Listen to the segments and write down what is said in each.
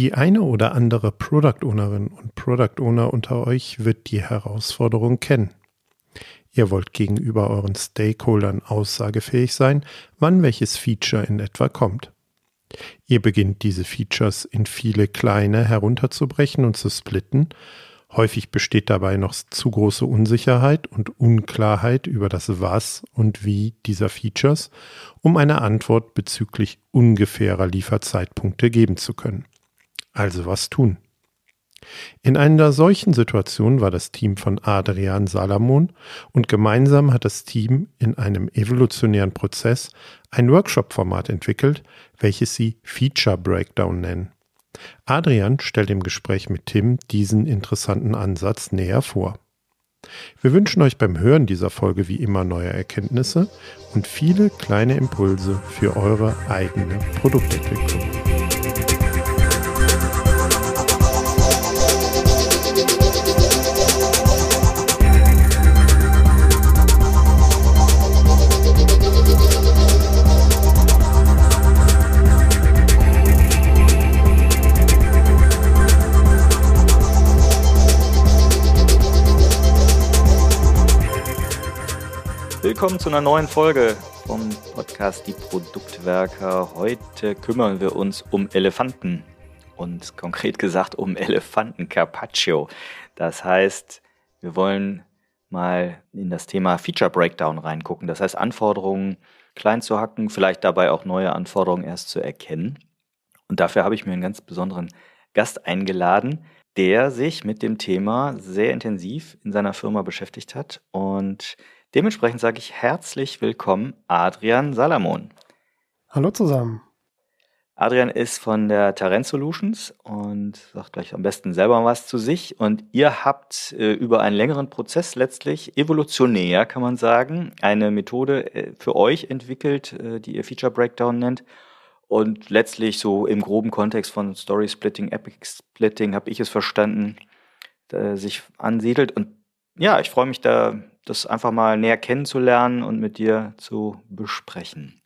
Die eine oder andere Product Ownerin und Product Owner unter euch wird die Herausforderung kennen. Ihr wollt gegenüber euren Stakeholdern aussagefähig sein, wann welches Feature in etwa kommt. Ihr beginnt diese Features in viele kleine herunterzubrechen und zu splitten. Häufig besteht dabei noch zu große Unsicherheit und Unklarheit über das Was und Wie dieser Features, um eine Antwort bezüglich ungefährer Lieferzeitpunkte geben zu können. Also was tun? In einer solchen Situation war das Team von Adrian Salamon und gemeinsam hat das Team in einem evolutionären Prozess ein Workshop-Format entwickelt, welches sie Feature Breakdown nennen. Adrian stellt im Gespräch mit Tim diesen interessanten Ansatz näher vor. Wir wünschen euch beim Hören dieser Folge wie immer neue Erkenntnisse und viele kleine Impulse für eure eigene Produktentwicklung. Willkommen zu einer neuen Folge vom Podcast Die Produktwerker. Heute kümmern wir uns um Elefanten und konkret gesagt um Elefanten Carpaccio. Das heißt, wir wollen mal in das Thema Feature Breakdown reingucken. Das heißt, Anforderungen klein zu hacken, vielleicht dabei auch neue Anforderungen erst zu erkennen. Und dafür habe ich mir einen ganz besonderen Gast eingeladen, der sich mit dem Thema sehr intensiv in seiner Firma beschäftigt hat und Dementsprechend sage ich herzlich willkommen, Adrian Salamon. Hallo zusammen. Adrian ist von der Tarent Solutions und sagt gleich am besten selber was zu sich. Und ihr habt äh, über einen längeren Prozess letztlich evolutionär, kann man sagen, eine Methode äh, für euch entwickelt, äh, die ihr Feature Breakdown nennt. Und letztlich so im groben Kontext von Story Splitting, Epic Splitting, habe ich es verstanden, sich ansiedelt. Und ja, ich freue mich da das einfach mal näher kennenzulernen und mit dir zu besprechen.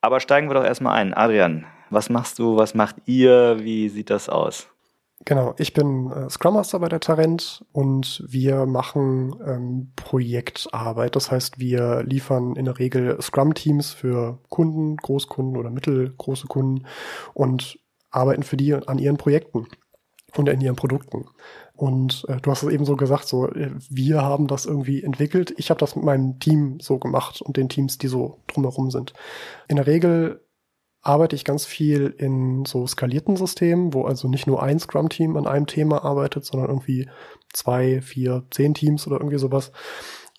Aber steigen wir doch erstmal ein. Adrian, was machst du, was macht ihr, wie sieht das aus? Genau, ich bin äh, Scrum Master bei der Tarent und wir machen ähm, Projektarbeit. Das heißt, wir liefern in der Regel Scrum-Teams für Kunden, Großkunden oder mittelgroße Kunden und arbeiten für die an ihren Projekten und in ihren Produkten. Und äh, du hast es eben so gesagt, so äh, wir haben das irgendwie entwickelt. Ich habe das mit meinem Team so gemacht und den Teams, die so drumherum sind. In der Regel arbeite ich ganz viel in so skalierten Systemen, wo also nicht nur ein Scrum-Team an einem Thema arbeitet, sondern irgendwie zwei, vier, zehn Teams oder irgendwie sowas.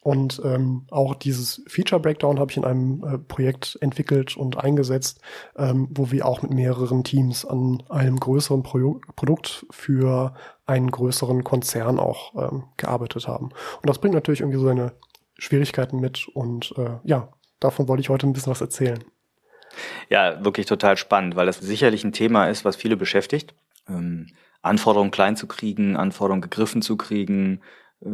Und ähm, auch dieses Feature Breakdown habe ich in einem äh, Projekt entwickelt und eingesetzt, ähm, wo wir auch mit mehreren Teams an einem größeren Pro Produkt für einen größeren Konzern auch ähm, gearbeitet haben. Und das bringt natürlich irgendwie so seine Schwierigkeiten mit. Und äh, ja, davon wollte ich heute ein bisschen was erzählen. Ja, wirklich total spannend, weil das sicherlich ein Thema ist, was viele beschäftigt. Ähm, Anforderungen klein zu kriegen, Anforderungen gegriffen zu kriegen,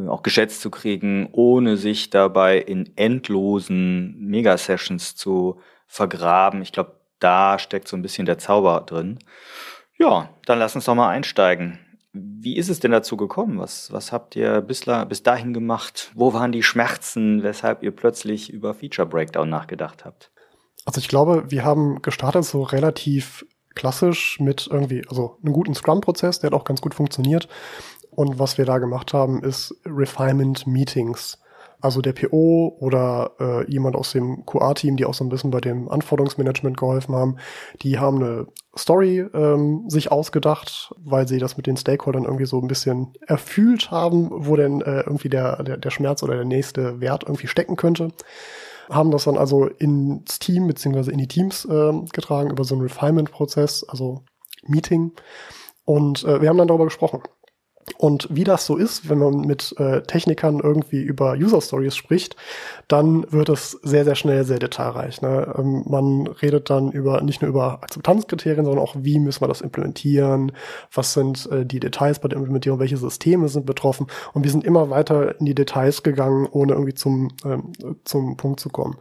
auch geschätzt zu kriegen, ohne sich dabei in endlosen Mega-Sessions zu vergraben. Ich glaube, da steckt so ein bisschen der Zauber drin. Ja, dann lass uns doch mal einsteigen. Wie ist es denn dazu gekommen? Was, was habt ihr bisla, bis dahin gemacht? Wo waren die Schmerzen, weshalb ihr plötzlich über Feature Breakdown nachgedacht habt? Also ich glaube, wir haben gestartet so relativ klassisch mit irgendwie, also einem guten Scrum-Prozess, der hat auch ganz gut funktioniert. Und was wir da gemacht haben, ist Refinement Meetings. Also der PO oder äh, jemand aus dem QA-Team, die auch so ein bisschen bei dem Anforderungsmanagement geholfen haben, die haben eine Story ähm, sich ausgedacht, weil sie das mit den Stakeholdern irgendwie so ein bisschen erfühlt haben, wo denn äh, irgendwie der, der, der Schmerz oder der nächste Wert irgendwie stecken könnte. Haben das dann also ins Team beziehungsweise in die Teams äh, getragen über so einen Refinement-Prozess, also Meeting. Und äh, wir haben dann darüber gesprochen. Und wie das so ist, wenn man mit äh, Technikern irgendwie über User Stories spricht, dann wird es sehr, sehr schnell sehr detailreich. Ne? Ähm, man redet dann über nicht nur über Akzeptanzkriterien, sondern auch, wie müssen wir das implementieren, was sind äh, die Details bei der Implementierung, welche Systeme sind betroffen. Und wir sind immer weiter in die Details gegangen, ohne irgendwie zum, ähm, zum Punkt zu kommen.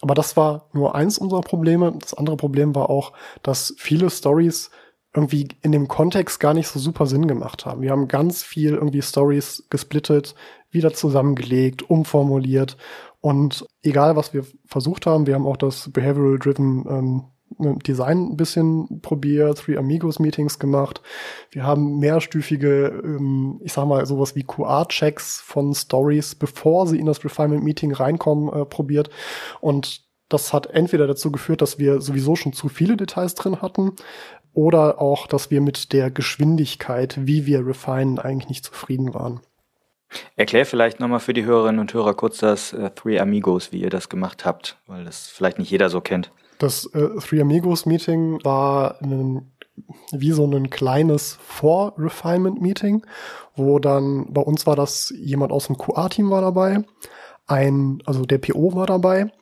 Aber das war nur eins unserer Probleme. Das andere Problem war auch, dass viele Stories irgendwie in dem Kontext gar nicht so super Sinn gemacht haben. Wir haben ganz viel irgendwie Stories gesplittet, wieder zusammengelegt, umformuliert und egal was wir versucht haben, wir haben auch das Behavioral Driven ähm, Design ein bisschen probiert, Three Amigos Meetings gemacht. Wir haben mehrstufige, ähm, ich sag mal, sowas wie QR-Checks von Stories, bevor sie in das Refinement Meeting reinkommen, äh, probiert. Und das hat entweder dazu geführt, dass wir sowieso schon zu viele Details drin hatten, oder auch, dass wir mit der Geschwindigkeit, wie wir refinen, eigentlich nicht zufrieden waren. Erklär vielleicht nochmal für die Hörerinnen und Hörer kurz das äh, Three Amigos, wie ihr das gemacht habt, weil das vielleicht nicht jeder so kennt. Das äh, Three Amigos Meeting war ein, wie so ein kleines Vor-Refinement-Meeting, wo dann, bei uns war das jemand aus dem QA-Team war dabei, ein, also der PO war dabei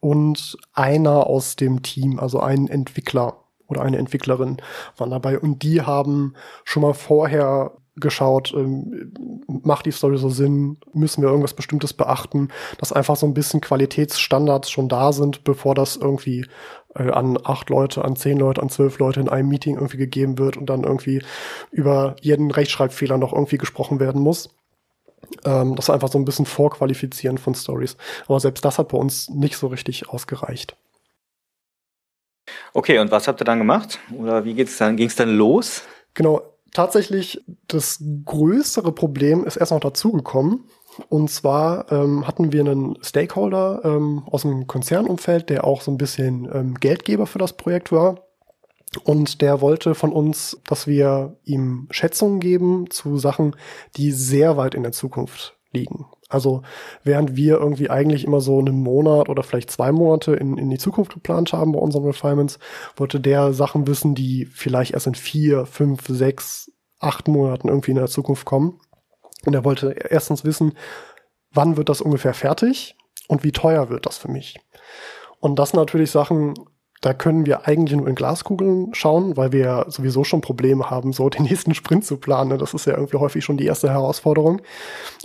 und einer aus dem Team, also ein Entwickler oder eine Entwicklerin waren dabei und die haben schon mal vorher geschaut, ähm, macht die Story so Sinn, müssen wir irgendwas Bestimmtes beachten, dass einfach so ein bisschen Qualitätsstandards schon da sind, bevor das irgendwie äh, an acht Leute, an zehn Leute, an zwölf Leute in einem Meeting irgendwie gegeben wird und dann irgendwie über jeden Rechtschreibfehler noch irgendwie gesprochen werden muss. Ähm, das war einfach so ein bisschen Vorqualifizieren von Stories. Aber selbst das hat bei uns nicht so richtig ausgereicht. Okay, und was habt ihr dann gemacht? Oder wie geht's dann? Ging es dann los? Genau, tatsächlich das größere Problem ist erst noch dazugekommen. Und zwar ähm, hatten wir einen Stakeholder ähm, aus dem Konzernumfeld, der auch so ein bisschen ähm, Geldgeber für das Projekt war. Und der wollte von uns, dass wir ihm Schätzungen geben zu Sachen, die sehr weit in der Zukunft liegen. Also während wir irgendwie eigentlich immer so einen Monat oder vielleicht zwei Monate in, in die Zukunft geplant haben bei unseren Refinements, wollte der Sachen wissen, die vielleicht erst in vier, fünf, sechs, acht Monaten irgendwie in der Zukunft kommen. Und er wollte erstens wissen, wann wird das ungefähr fertig und wie teuer wird das für mich. Und das sind natürlich Sachen, da können wir eigentlich nur in Glaskugeln schauen, weil wir sowieso schon Probleme haben, so den nächsten Sprint zu planen. Das ist ja irgendwie häufig schon die erste Herausforderung.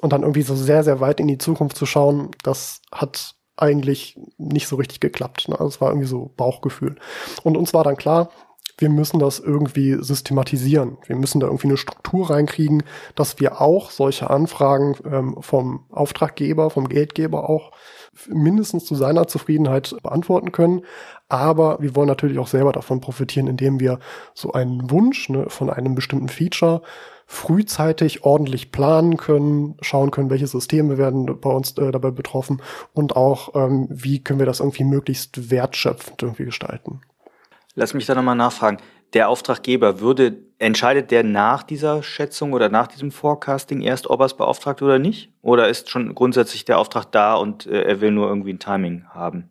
Und dann irgendwie so sehr, sehr weit in die Zukunft zu schauen, das hat eigentlich nicht so richtig geklappt. Ne? Also war irgendwie so Bauchgefühl. Und uns war dann klar, wir müssen das irgendwie systematisieren. Wir müssen da irgendwie eine Struktur reinkriegen, dass wir auch solche Anfragen ähm, vom Auftraggeber, vom Geldgeber auch mindestens zu seiner Zufriedenheit beantworten können. Aber wir wollen natürlich auch selber davon profitieren, indem wir so einen Wunsch ne, von einem bestimmten Feature frühzeitig ordentlich planen können, schauen können, welche Systeme werden bei uns äh, dabei betroffen und auch, ähm, wie können wir das irgendwie möglichst wertschöpfend irgendwie gestalten. Lass mich da nochmal nachfragen. Der Auftraggeber würde, entscheidet der nach dieser Schätzung oder nach diesem Forecasting erst, ob er es beauftragt oder nicht? Oder ist schon grundsätzlich der Auftrag da und äh, er will nur irgendwie ein Timing haben?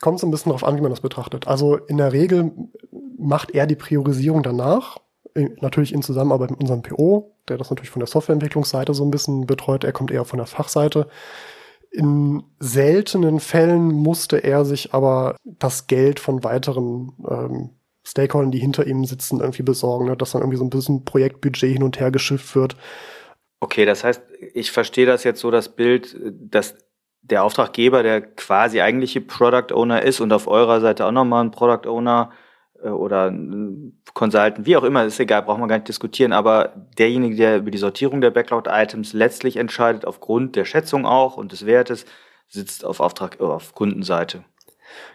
Kommt so ein bisschen darauf an, wie man das betrachtet. Also in der Regel macht er die Priorisierung danach, natürlich in Zusammenarbeit mit unserem PO, der das natürlich von der Softwareentwicklungsseite so ein bisschen betreut. Er kommt eher von der Fachseite. In seltenen Fällen musste er sich aber das Geld von weiteren ähm, Stakeholdern, die hinter ihm sitzen, irgendwie besorgen, ne? dass dann irgendwie so ein bisschen Projektbudget hin und her geschifft wird. Okay, das heißt, ich verstehe das jetzt so, das Bild, dass der Auftraggeber der quasi eigentliche Product Owner ist und auf eurer Seite auch nochmal ein Product Owner äh, oder Consultant, wie auch immer, ist egal, brauchen wir gar nicht diskutieren, aber derjenige, der über die Sortierung der Backlog-Items letztlich entscheidet, aufgrund der Schätzung auch und des Wertes, sitzt auf Auftrag, äh, auf Kundenseite.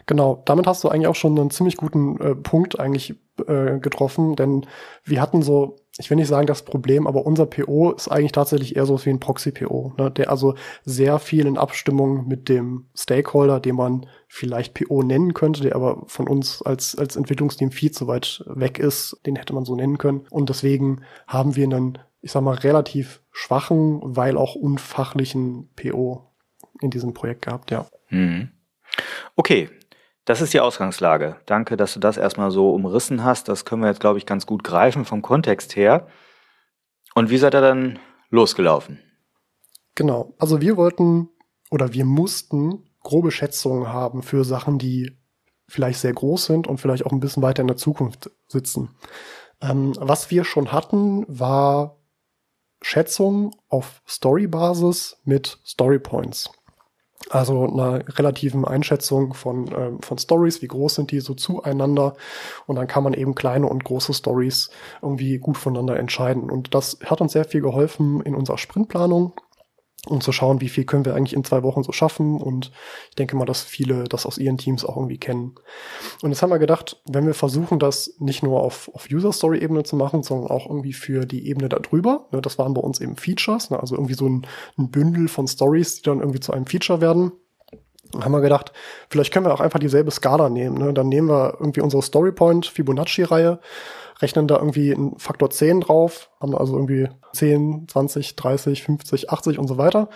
Genau, damit hast du eigentlich auch schon einen ziemlich guten äh, Punkt eigentlich äh, getroffen, denn wir hatten so, ich will nicht sagen das Problem, aber unser PO ist eigentlich tatsächlich eher so wie ein Proxy-PO, ne, der also sehr viel in Abstimmung mit dem Stakeholder, den man vielleicht PO nennen könnte, der aber von uns als, als Entwicklungsteam viel zu weit weg ist, den hätte man so nennen können. Und deswegen haben wir einen, ich sag mal, relativ schwachen, weil auch unfachlichen PO in diesem Projekt gehabt, ja. Mhm. Okay, das ist die Ausgangslage. Danke, dass du das erstmal so umrissen hast. Das können wir jetzt, glaube ich, ganz gut greifen vom Kontext her. Und wie seid ihr dann losgelaufen? Genau. Also wir wollten oder wir mussten grobe Schätzungen haben für Sachen, die vielleicht sehr groß sind und vielleicht auch ein bisschen weiter in der Zukunft sitzen. Ähm, was wir schon hatten, war Schätzungen auf Story-Basis mit Story Points. Also einer relativen Einschätzung von, ähm, von Stories, wie groß sind die so zueinander. Und dann kann man eben kleine und große Stories irgendwie gut voneinander entscheiden. Und das hat uns sehr viel geholfen in unserer Sprintplanung um zu schauen, wie viel können wir eigentlich in zwei Wochen so schaffen. Und ich denke mal, dass viele das aus ihren Teams auch irgendwie kennen. Und jetzt haben wir gedacht, wenn wir versuchen, das nicht nur auf, auf User-Story-Ebene zu machen, sondern auch irgendwie für die Ebene darüber, ne, das waren bei uns eben Features, ne, also irgendwie so ein, ein Bündel von Stories, die dann irgendwie zu einem Feature werden. Haben wir gedacht, vielleicht können wir auch einfach dieselbe Skala nehmen. Ne? Dann nehmen wir irgendwie unsere Storypoint Fibonacci-Reihe rechnen da irgendwie einen Faktor 10 drauf, haben also irgendwie 10, 20, 30, 50, 80 und so weiter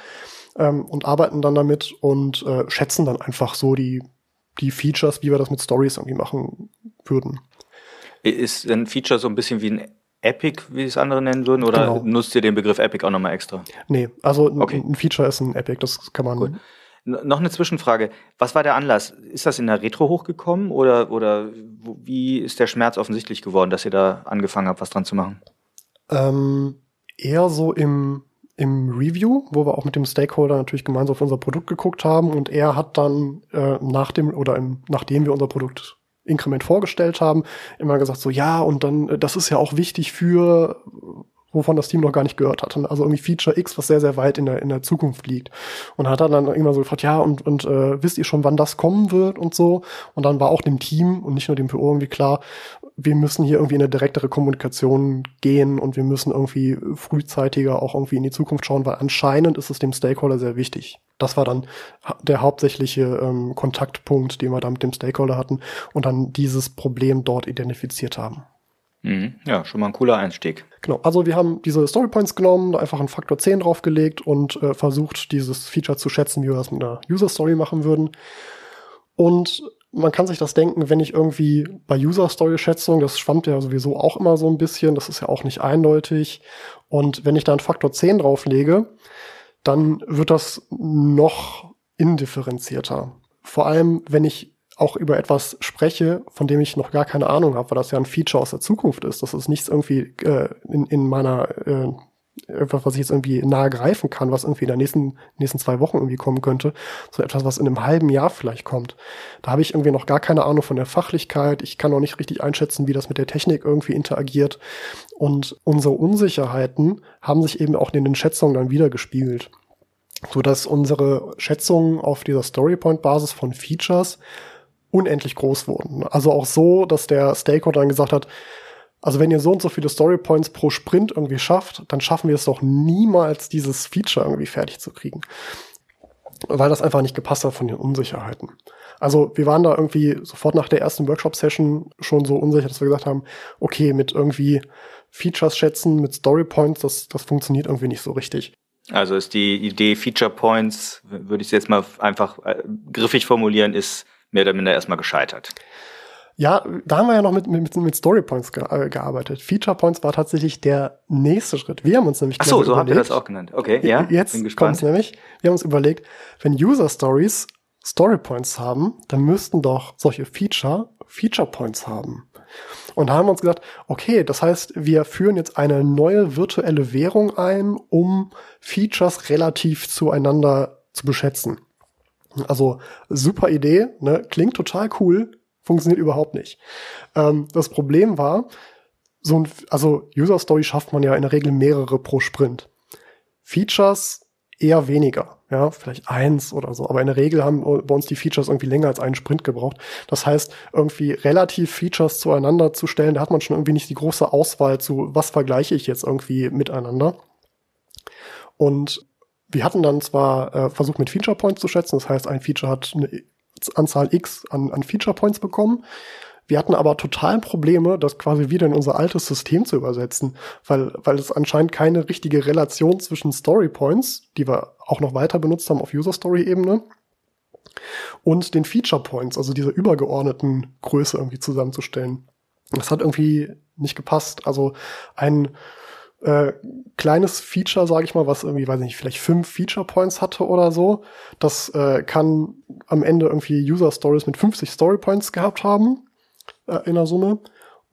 ähm, und arbeiten dann damit und äh, schätzen dann einfach so die, die Features, wie wir das mit Stories irgendwie machen würden. Ist ein Feature so ein bisschen wie ein Epic, wie es andere nennen würden, oder genau. nutzt ihr den Begriff Epic auch nochmal extra? Nee, also okay. ein Feature ist ein Epic, das kann man. Gut. Noch eine Zwischenfrage. Was war der Anlass? Ist das in der Retro hochgekommen oder, oder wie ist der Schmerz offensichtlich geworden, dass ihr da angefangen habt, was dran zu machen? Ähm, eher so im, im Review, wo wir auch mit dem Stakeholder natürlich gemeinsam auf unser Produkt geguckt haben und er hat dann äh, nach dem oder im, nachdem wir unser Produkt Inkrement vorgestellt haben, immer gesagt so, ja, und dann, äh, das ist ja auch wichtig für wovon das Team noch gar nicht gehört hat. Also irgendwie Feature X, was sehr, sehr weit in der, in der Zukunft liegt. Und hat dann irgendwann so gefragt, ja, und, und äh, wisst ihr schon, wann das kommen wird und so. Und dann war auch dem Team und nicht nur dem PO irgendwie klar, wir müssen hier irgendwie in eine direktere Kommunikation gehen und wir müssen irgendwie frühzeitiger auch irgendwie in die Zukunft schauen, weil anscheinend ist es dem Stakeholder sehr wichtig. Das war dann der hauptsächliche ähm, Kontaktpunkt, den wir da mit dem Stakeholder hatten und dann dieses Problem dort identifiziert haben. Mhm. Ja, schon mal ein cooler Einstieg. Genau, also wir haben diese Storypoints genommen, einfach einen Faktor 10 draufgelegt und äh, versucht, dieses Feature zu schätzen, wie wir das mit einer User-Story machen würden. Und man kann sich das denken, wenn ich irgendwie bei User-Story-Schätzung, das schwammt ja sowieso auch immer so ein bisschen, das ist ja auch nicht eindeutig. Und wenn ich da einen Faktor 10 drauflege, dann wird das noch indifferenzierter. Vor allem, wenn ich auch über etwas spreche, von dem ich noch gar keine Ahnung habe, weil das ja ein Feature aus der Zukunft ist. Das ist nichts irgendwie äh, in, in meiner äh, etwas, was ich jetzt irgendwie nahe greifen kann, was irgendwie in den nächsten, nächsten zwei Wochen irgendwie kommen könnte, so etwas, was in einem halben Jahr vielleicht kommt. Da habe ich irgendwie noch gar keine Ahnung von der Fachlichkeit. Ich kann auch nicht richtig einschätzen, wie das mit der Technik irgendwie interagiert. Und unsere Unsicherheiten haben sich eben auch in den Schätzungen dann wieder gespiegelt. So dass unsere Schätzungen auf dieser Storypoint-Basis von Features unendlich groß wurden. Also auch so, dass der Stakeholder dann gesagt hat, also wenn ihr so und so viele Storypoints pro Sprint irgendwie schafft, dann schaffen wir es doch niemals, dieses Feature irgendwie fertig zu kriegen. Weil das einfach nicht gepasst hat von den Unsicherheiten. Also wir waren da irgendwie sofort nach der ersten Workshop-Session schon so unsicher, dass wir gesagt haben, okay, mit irgendwie Features schätzen, mit Storypoints, das, das funktioniert irgendwie nicht so richtig. Also ist die Idee Feature Points, würde ich es jetzt mal einfach äh, griffig formulieren, ist mehr oder minder erstmal gescheitert. Ja, da haben wir ja noch mit, mit, mit Story Points ge äh, gearbeitet. Feature Points war tatsächlich der nächste Schritt. Wir haben uns nämlich Ach so, so habt ihr das auch genannt. Okay, ja. Jetzt kommt es nämlich. Wir haben uns überlegt, wenn User Stories Story Points haben, dann müssten doch solche Feature Feature Points haben. Und da haben wir uns gesagt, okay, das heißt, wir führen jetzt eine neue virtuelle Währung ein, um Features relativ zueinander zu beschätzen. Also super Idee, ne? klingt total cool, funktioniert überhaupt nicht. Ähm, das Problem war, so ein, also User Story schafft man ja in der Regel mehrere pro Sprint. Features eher weniger, ja, vielleicht eins oder so. Aber in der Regel haben bei uns die Features irgendwie länger als einen Sprint gebraucht. Das heißt, irgendwie relativ Features zueinander zu stellen, da hat man schon irgendwie nicht die große Auswahl zu, was vergleiche ich jetzt irgendwie miteinander. Und wir hatten dann zwar äh, versucht, mit Feature Points zu schätzen, das heißt, ein Feature hat eine Anzahl X an, an Feature Points bekommen. Wir hatten aber total Probleme, das quasi wieder in unser altes System zu übersetzen, weil, weil es anscheinend keine richtige Relation zwischen Story Points, die wir auch noch weiter benutzt haben auf User Story Ebene, und den Feature Points, also dieser übergeordneten Größe irgendwie zusammenzustellen. Das hat irgendwie nicht gepasst. Also ein äh, kleines Feature, sage ich mal, was irgendwie, weiß nicht, vielleicht fünf Feature Points hatte oder so. Das äh, kann am Ende irgendwie User Stories mit 50 Story Points gehabt haben äh, in der Summe.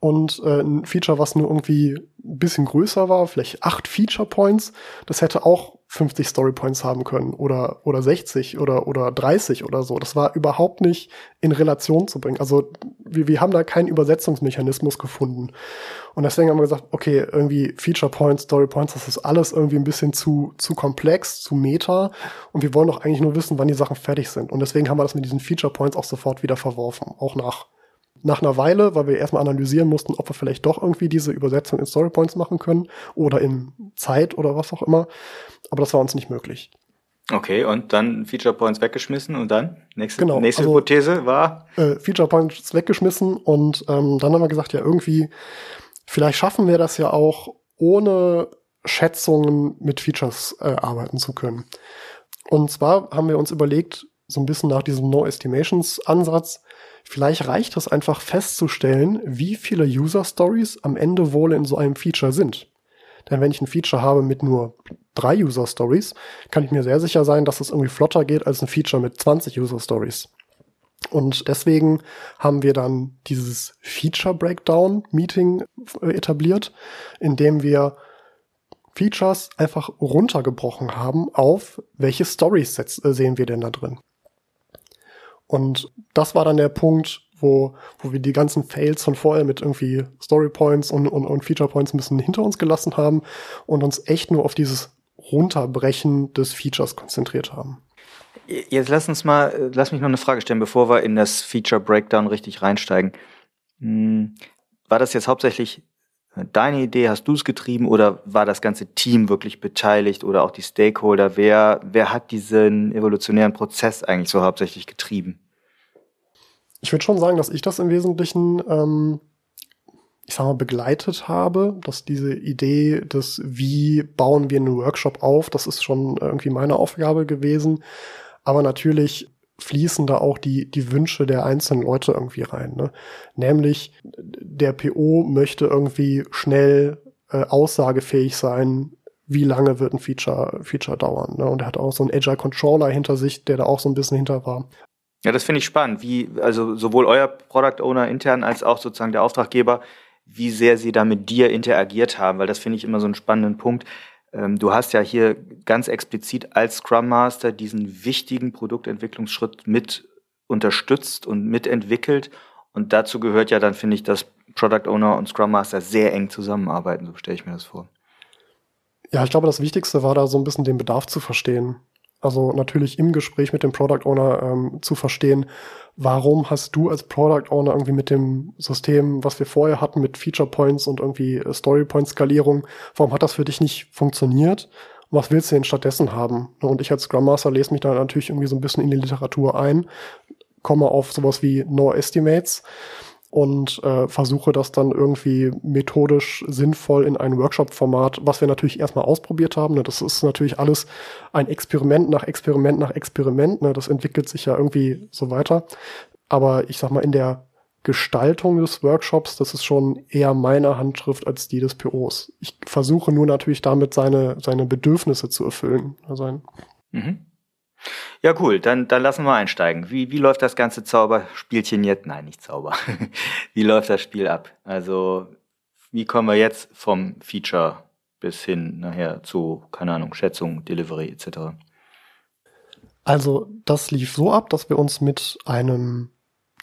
Und äh, ein Feature, was nur irgendwie ein bisschen größer war, vielleicht acht Feature Points, das hätte auch 50 Storypoints haben können oder, oder 60 oder, oder 30 oder so. Das war überhaupt nicht in Relation zu bringen. Also wir, wir haben da keinen Übersetzungsmechanismus gefunden. Und deswegen haben wir gesagt, okay, irgendwie Feature Points, Story Points, das ist alles irgendwie ein bisschen zu, zu komplex, zu meta. Und wir wollen doch eigentlich nur wissen, wann die Sachen fertig sind. Und deswegen haben wir das mit diesen Feature Points auch sofort wieder verworfen. Auch nach nach einer Weile, weil wir erstmal analysieren mussten, ob wir vielleicht doch irgendwie diese Übersetzung in Storypoints machen können oder in Zeit oder was auch immer. Aber das war uns nicht möglich. Okay, und dann Feature Points weggeschmissen und dann nächste, genau, nächste also, Hypothese war? Äh, Feature Points weggeschmissen und ähm, dann haben wir gesagt, ja irgendwie, vielleicht schaffen wir das ja auch ohne Schätzungen mit Features äh, arbeiten zu können. Und zwar haben wir uns überlegt, so ein bisschen nach diesem No Estimations Ansatz, Vielleicht reicht es einfach festzustellen, wie viele User Stories am Ende wohl in so einem Feature sind. Denn wenn ich ein Feature habe mit nur drei User Stories, kann ich mir sehr sicher sein, dass es irgendwie flotter geht als ein Feature mit 20 User Stories. Und deswegen haben wir dann dieses Feature Breakdown Meeting äh, etabliert, in dem wir Features einfach runtergebrochen haben auf welche Stories äh, sehen wir denn da drin. Und das war dann der Punkt, wo, wo wir die ganzen Fails von vorher mit irgendwie Story Points und, und, und Feature Points ein bisschen hinter uns gelassen haben und uns echt nur auf dieses Runterbrechen des Features konzentriert haben. Jetzt lass uns mal, lass mich noch eine Frage stellen, bevor wir in das Feature Breakdown richtig reinsteigen. Hm, war das jetzt hauptsächlich deine Idee? Hast du es getrieben oder war das ganze Team wirklich beteiligt oder auch die Stakeholder? Wer, wer hat diesen evolutionären Prozess eigentlich so hauptsächlich getrieben? Ich würde schon sagen, dass ich das im Wesentlichen, ähm, ich sag mal, begleitet habe, dass diese Idee des, wie bauen wir einen Workshop auf, das ist schon irgendwie meine Aufgabe gewesen. Aber natürlich fließen da auch die, die Wünsche der einzelnen Leute irgendwie rein. Ne? Nämlich, der PO möchte irgendwie schnell äh, aussagefähig sein, wie lange wird ein Feature, Feature dauern. Ne? Und er hat auch so einen Agile Controller hinter sich, der da auch so ein bisschen hinter war. Ja, das finde ich spannend, wie, also sowohl euer Product Owner intern als auch sozusagen der Auftraggeber, wie sehr sie da mit dir interagiert haben, weil das finde ich immer so einen spannenden Punkt. Ähm, du hast ja hier ganz explizit als Scrum Master diesen wichtigen Produktentwicklungsschritt mit unterstützt und mitentwickelt. Und dazu gehört ja dann, finde ich, dass Product Owner und Scrum Master sehr eng zusammenarbeiten. So stelle ich mir das vor. Ja, ich glaube, das Wichtigste war da so ein bisschen den Bedarf zu verstehen. Also natürlich im Gespräch mit dem Product Owner ähm, zu verstehen, warum hast du als Product Owner irgendwie mit dem System, was wir vorher hatten, mit Feature Points und irgendwie äh, Story Point Skalierung, warum hat das für dich nicht funktioniert? Und was willst du denn stattdessen haben? Und ich als Scrum Master lese mich da natürlich irgendwie so ein bisschen in die Literatur ein, komme auf sowas wie No Estimates und äh, versuche das dann irgendwie methodisch sinnvoll in ein Workshop-Format, was wir natürlich erstmal ausprobiert haben. Ne? Das ist natürlich alles ein Experiment nach Experiment nach Experiment. Ne? Das entwickelt sich ja irgendwie so weiter. Aber ich sag mal, in der Gestaltung des Workshops, das ist schon eher meine Handschrift als die des POs. Ich versuche nur natürlich damit seine, seine Bedürfnisse zu erfüllen. Also mhm. Ja, cool. Dann, dann lassen wir einsteigen. Wie, wie läuft das ganze Zauberspielchen jetzt? Nein, nicht Zauber. wie läuft das Spiel ab? Also, wie kommen wir jetzt vom Feature bis hin nachher zu, keine Ahnung, Schätzung, Delivery etc.? Also, das lief so ab, dass wir uns mit einem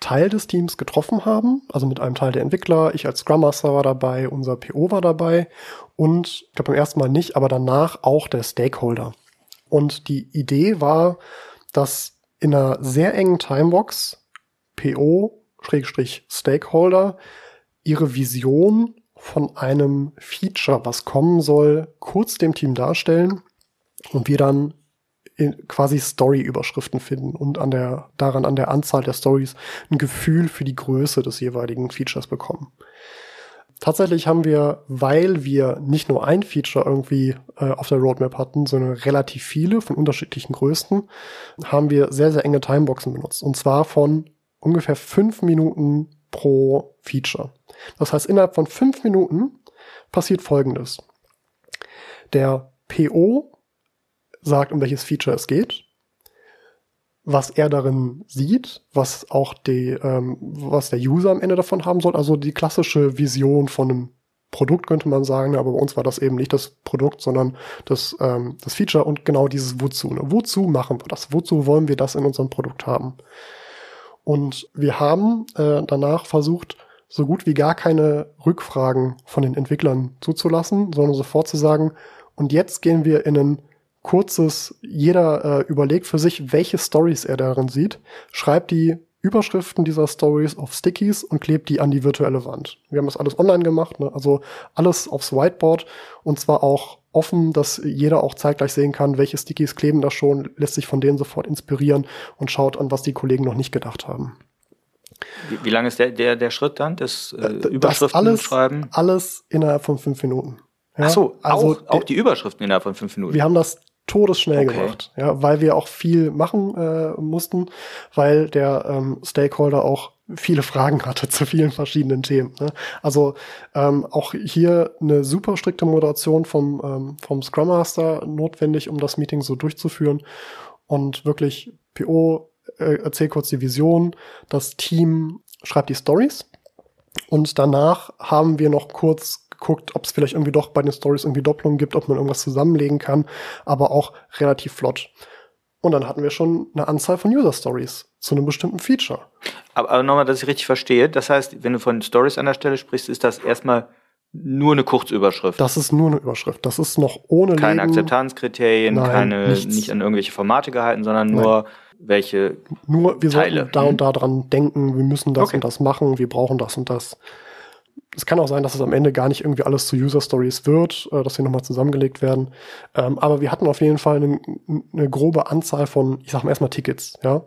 Teil des Teams getroffen haben, also mit einem Teil der Entwickler. Ich als Scrum Master war dabei, unser PO war dabei und ich glaube beim ersten Mal nicht, aber danach auch der Stakeholder. Und die Idee war, dass in einer sehr engen Timebox PO-Stakeholder ihre Vision von einem Feature, was kommen soll, kurz dem Team darstellen und wir dann quasi Story-Überschriften finden und an der, daran an der Anzahl der Stories ein Gefühl für die Größe des jeweiligen Features bekommen. Tatsächlich haben wir, weil wir nicht nur ein Feature irgendwie äh, auf der Roadmap hatten, sondern relativ viele von unterschiedlichen Größen, haben wir sehr, sehr enge Timeboxen benutzt. Und zwar von ungefähr fünf Minuten pro Feature. Das heißt, innerhalb von fünf Minuten passiert Folgendes. Der PO sagt, um welches Feature es geht was er darin sieht, was auch die, ähm, was der User am Ende davon haben soll, also die klassische Vision von einem Produkt, könnte man sagen, aber bei uns war das eben nicht das Produkt, sondern das, ähm, das Feature und genau dieses Wozu. Ne? Wozu machen wir das? Wozu wollen wir das in unserem Produkt haben? Und wir haben äh, danach versucht, so gut wie gar keine Rückfragen von den Entwicklern zuzulassen, sondern sofort zu sagen, und jetzt gehen wir in ein kurzes, jeder äh, überlegt für sich, welche Stories er darin sieht, schreibt die Überschriften dieser Stories auf Stickies und klebt die an die virtuelle Wand. Wir haben das alles online gemacht, ne? also alles aufs Whiteboard und zwar auch offen, dass jeder auch zeitgleich sehen kann, welche Stickies kleben da schon, lässt sich von denen sofort inspirieren und schaut an, was die Kollegen noch nicht gedacht haben. Wie, wie lange ist der, der, der Schritt dann, das äh, Überschriften das alles, schreiben? Alles innerhalb von fünf Minuten. Ja? Ach so, also auch, auch die Überschriften innerhalb von fünf Minuten. Wir haben das todesschnell okay. gemacht, ja, weil wir auch viel machen äh, mussten, weil der ähm, Stakeholder auch viele Fragen hatte zu vielen verschiedenen Themen. Ne? Also ähm, auch hier eine super strikte Moderation vom, ähm, vom Scrum Master notwendig, um das Meeting so durchzuführen und wirklich PO äh, erzähl kurz die Vision, das Team schreibt die Stories und danach haben wir noch kurz geguckt, ob es vielleicht irgendwie doch bei den Stories irgendwie Doppelungen gibt, ob man irgendwas zusammenlegen kann, aber auch relativ flott. Und dann hatten wir schon eine Anzahl von User Stories zu einem bestimmten Feature. Aber, aber nochmal, dass ich richtig verstehe, das heißt, wenn du von Stories an der Stelle sprichst, ist das erstmal nur eine Kurzüberschrift. Das ist nur eine Überschrift. Das ist noch ohne Keine Leben. Akzeptanzkriterien, Nein, keine, nichts. nicht an irgendwelche Formate gehalten, sondern nur Nein. welche Nur, wir Teile. sollten da und da dran denken, wir müssen das okay. und das machen, wir brauchen das und das es kann auch sein, dass es am Ende gar nicht irgendwie alles zu User Stories wird, äh, dass sie nochmal zusammengelegt werden. Ähm, aber wir hatten auf jeden Fall eine, eine grobe Anzahl von, ich sag mal erstmal Tickets, ja.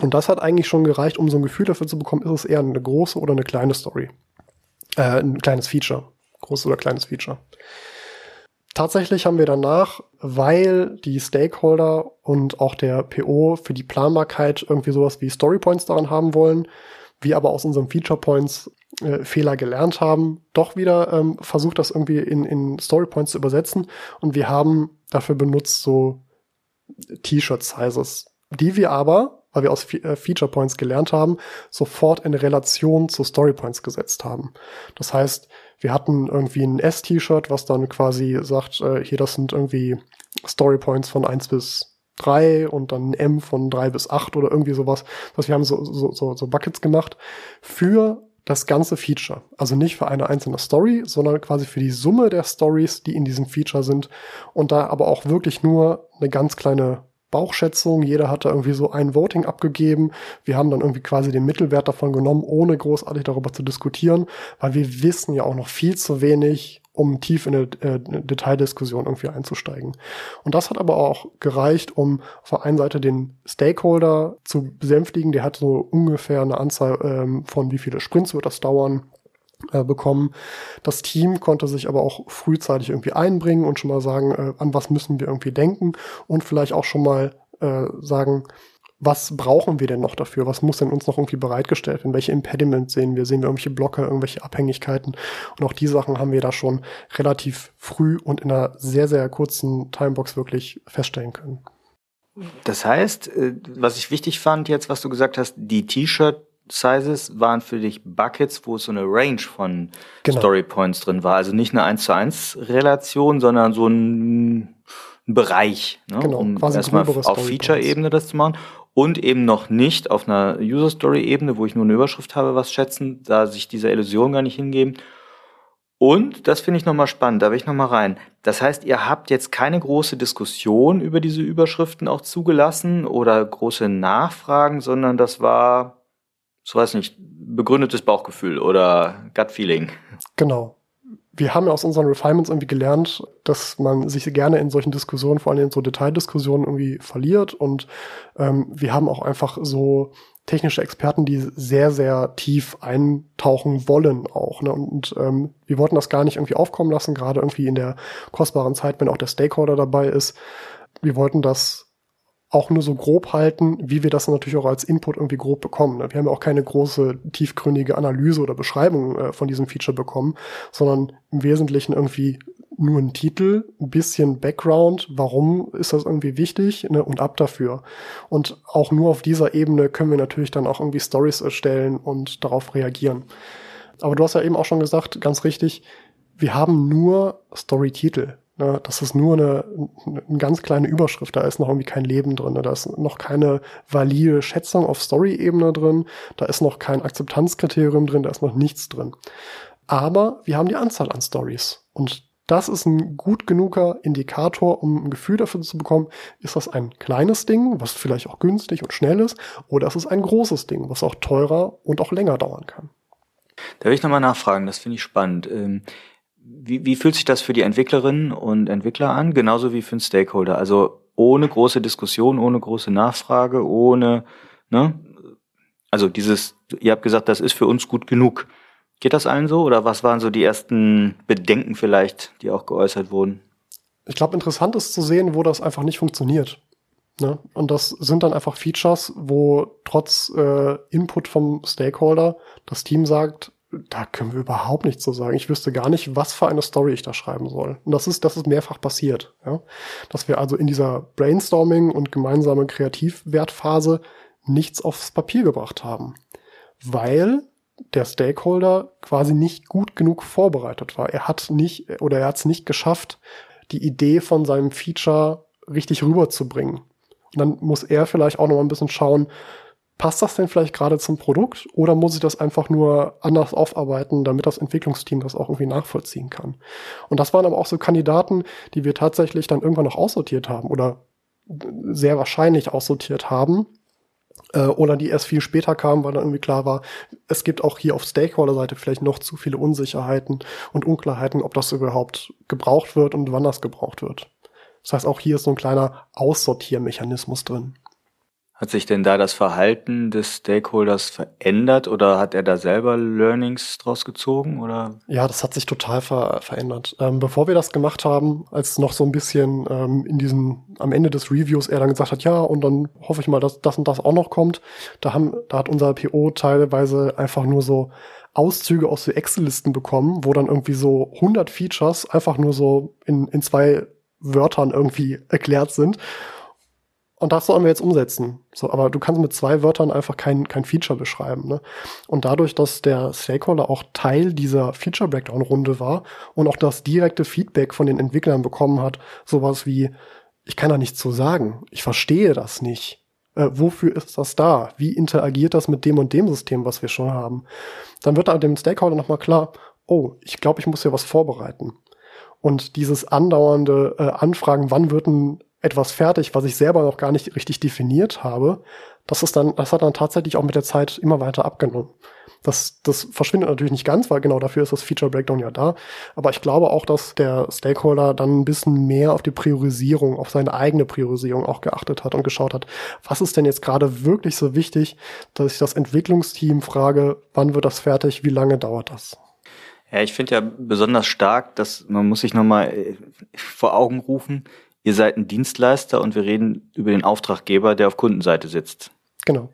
Und das hat eigentlich schon gereicht, um so ein Gefühl dafür zu bekommen, ist es eher eine große oder eine kleine Story. Äh, ein kleines Feature. Großes oder kleines Feature. Tatsächlich haben wir danach, weil die Stakeholder und auch der PO für die Planbarkeit irgendwie sowas wie Storypoints daran haben wollen, wir aber aus unseren Feature Points äh, Fehler gelernt haben, doch wieder ähm, versucht, das irgendwie in, in Storypoints zu übersetzen. Und wir haben dafür benutzt so T-Shirt-Sizes, die wir aber, weil wir aus äh, Feature Points gelernt haben, sofort in Relation zu Story Points gesetzt haben. Das heißt, wir hatten irgendwie ein S-T-Shirt, was dann quasi sagt, äh, hier, das sind irgendwie Story Points von eins bis drei und dann ein M von drei bis acht oder irgendwie sowas. Das wir haben so, so, so, so Buckets gemacht für das ganze Feature. Also nicht für eine einzelne Story, sondern quasi für die Summe der Stories, die in diesem Feature sind. Und da aber auch wirklich nur eine ganz kleine Bauchschätzung. Jeder hat da irgendwie so ein Voting abgegeben. Wir haben dann irgendwie quasi den Mittelwert davon genommen, ohne großartig darüber zu diskutieren, weil wir wissen ja auch noch viel zu wenig um tief in eine, äh, Detaildiskussion irgendwie einzusteigen. Und das hat aber auch gereicht, um auf der einen Seite den Stakeholder zu besänftigen. Der hat so ungefähr eine Anzahl ähm, von wie viele Sprints wird das dauern äh, bekommen. Das Team konnte sich aber auch frühzeitig irgendwie einbringen und schon mal sagen, äh, an was müssen wir irgendwie denken und vielleicht auch schon mal äh, sagen, was brauchen wir denn noch dafür? Was muss denn uns noch irgendwie bereitgestellt werden? Welche Impediments sehen wir? Sehen wir irgendwelche Blocker, irgendwelche Abhängigkeiten? Und auch die Sachen haben wir da schon relativ früh und in einer sehr, sehr kurzen Timebox wirklich feststellen können. Das heißt, äh, was ich wichtig fand jetzt, was du gesagt hast, die T-Shirt Sizes waren für dich Buckets, wo es so eine Range von genau. Story Points drin war. Also nicht eine 1 zu 1 Relation, sondern so ein, ein Bereich, ne? genau, um erstmal auf Feature-Ebene das zu machen und eben noch nicht auf einer User Story Ebene, wo ich nur eine Überschrift habe, was schätzen, da sich dieser Illusion gar nicht hingeben. Und das finde ich nochmal spannend, da will ich nochmal rein. Das heißt, ihr habt jetzt keine große Diskussion über diese Überschriften auch zugelassen oder große Nachfragen, sondern das war, so weiß nicht, begründetes Bauchgefühl oder Gut Feeling. Genau wir haben ja aus unseren Refinements irgendwie gelernt, dass man sich gerne in solchen Diskussionen, vor allem in so Detaildiskussionen irgendwie verliert. Und ähm, wir haben auch einfach so technische Experten, die sehr, sehr tief eintauchen wollen auch. Ne? Und ähm, wir wollten das gar nicht irgendwie aufkommen lassen, gerade irgendwie in der kostbaren Zeit, wenn auch der Stakeholder dabei ist. Wir wollten das auch nur so grob halten, wie wir das natürlich auch als Input irgendwie grob bekommen. Ne? Wir haben ja auch keine große, tiefgründige Analyse oder Beschreibung äh, von diesem Feature bekommen, sondern im Wesentlichen irgendwie nur ein Titel, ein bisschen Background, warum ist das irgendwie wichtig ne, und ab dafür. Und auch nur auf dieser Ebene können wir natürlich dann auch irgendwie Stories erstellen und darauf reagieren. Aber du hast ja eben auch schon gesagt, ganz richtig, wir haben nur Story-Titel. Ne? Das ist nur eine, eine ganz kleine Überschrift. Da ist noch irgendwie kein Leben drin. Ne? Da ist noch keine valide Schätzung auf Story-Ebene drin. Da ist noch kein Akzeptanzkriterium drin. Da ist noch nichts drin. Aber wir haben die Anzahl an Stories. Und das ist ein gut genuger Indikator, um ein Gefühl dafür zu bekommen, ist das ein kleines Ding, was vielleicht auch günstig und schnell ist, oder ist es ein großes Ding, was auch teurer und auch länger dauern kann. Da will ich nochmal nachfragen, das finde ich spannend. Wie, wie fühlt sich das für die Entwicklerinnen und Entwickler an, genauso wie für den Stakeholder? Also ohne große Diskussion, ohne große Nachfrage, ohne, ne? Also dieses, ihr habt gesagt, das ist für uns gut genug. Geht das allen so oder was waren so die ersten Bedenken vielleicht, die auch geäußert wurden? Ich glaube, interessant ist zu sehen, wo das einfach nicht funktioniert. Ne? Und das sind dann einfach Features, wo trotz äh, Input vom Stakeholder das Team sagt, da können wir überhaupt nichts zu sagen. Ich wüsste gar nicht, was für eine Story ich da schreiben soll. Und das ist, das ist mehrfach passiert. Ja? Dass wir also in dieser Brainstorming und gemeinsame Kreativwertphase nichts aufs Papier gebracht haben. Weil der Stakeholder quasi nicht gut genug vorbereitet war. Er hat nicht oder er hat es nicht geschafft, die Idee von seinem Feature richtig rüberzubringen. Und dann muss er vielleicht auch noch mal ein bisschen schauen, passt das denn vielleicht gerade zum Produkt oder muss ich das einfach nur anders aufarbeiten, damit das Entwicklungsteam das auch irgendwie nachvollziehen kann? Und das waren aber auch so Kandidaten, die wir tatsächlich dann irgendwann noch aussortiert haben oder sehr wahrscheinlich aussortiert haben, äh, oder die erst viel später kamen, weil dann irgendwie klar war, es gibt auch hier auf Stakeholder-Seite vielleicht noch zu viele Unsicherheiten und Unklarheiten, ob das überhaupt gebraucht wird und wann das gebraucht wird. Das heißt, auch hier ist so ein kleiner Aussortiermechanismus drin. Hat sich denn da das Verhalten des Stakeholders verändert oder hat er da selber Learnings draus gezogen oder? Ja, das hat sich total ver verändert. Ähm, bevor wir das gemacht haben, als noch so ein bisschen ähm, in diesem, am Ende des Reviews er dann gesagt hat, ja, und dann hoffe ich mal, dass das und das auch noch kommt, da haben, da hat unser PO teilweise einfach nur so Auszüge aus so Excel-Listen bekommen, wo dann irgendwie so 100 Features einfach nur so in, in zwei Wörtern irgendwie erklärt sind. Und das sollen wir jetzt umsetzen. So, aber du kannst mit zwei Wörtern einfach kein, kein Feature beschreiben. Ne? Und dadurch, dass der Stakeholder auch Teil dieser Feature Breakdown Runde war und auch das direkte Feedback von den Entwicklern bekommen hat, sowas wie, ich kann da nichts zu sagen, ich verstehe das nicht. Äh, wofür ist das da? Wie interagiert das mit dem und dem System, was wir schon haben? Dann wird da dem Stakeholder nochmal klar, oh, ich glaube, ich muss hier was vorbereiten. Und dieses andauernde äh, Anfragen, wann wird ein etwas fertig, was ich selber noch gar nicht richtig definiert habe, das ist dann, das hat dann tatsächlich auch mit der Zeit immer weiter abgenommen. Das, das verschwindet natürlich nicht ganz, weil genau dafür ist das Feature Breakdown ja da. Aber ich glaube auch, dass der Stakeholder dann ein bisschen mehr auf die Priorisierung, auf seine eigene Priorisierung auch geachtet hat und geschaut hat, was ist denn jetzt gerade wirklich so wichtig, dass ich das Entwicklungsteam frage, wann wird das fertig, wie lange dauert das? Ja, ich finde ja besonders stark, dass man muss sich nochmal äh, vor Augen rufen, ihr seid ein Dienstleister und wir reden über den Auftraggeber, der auf Kundenseite sitzt. Genau.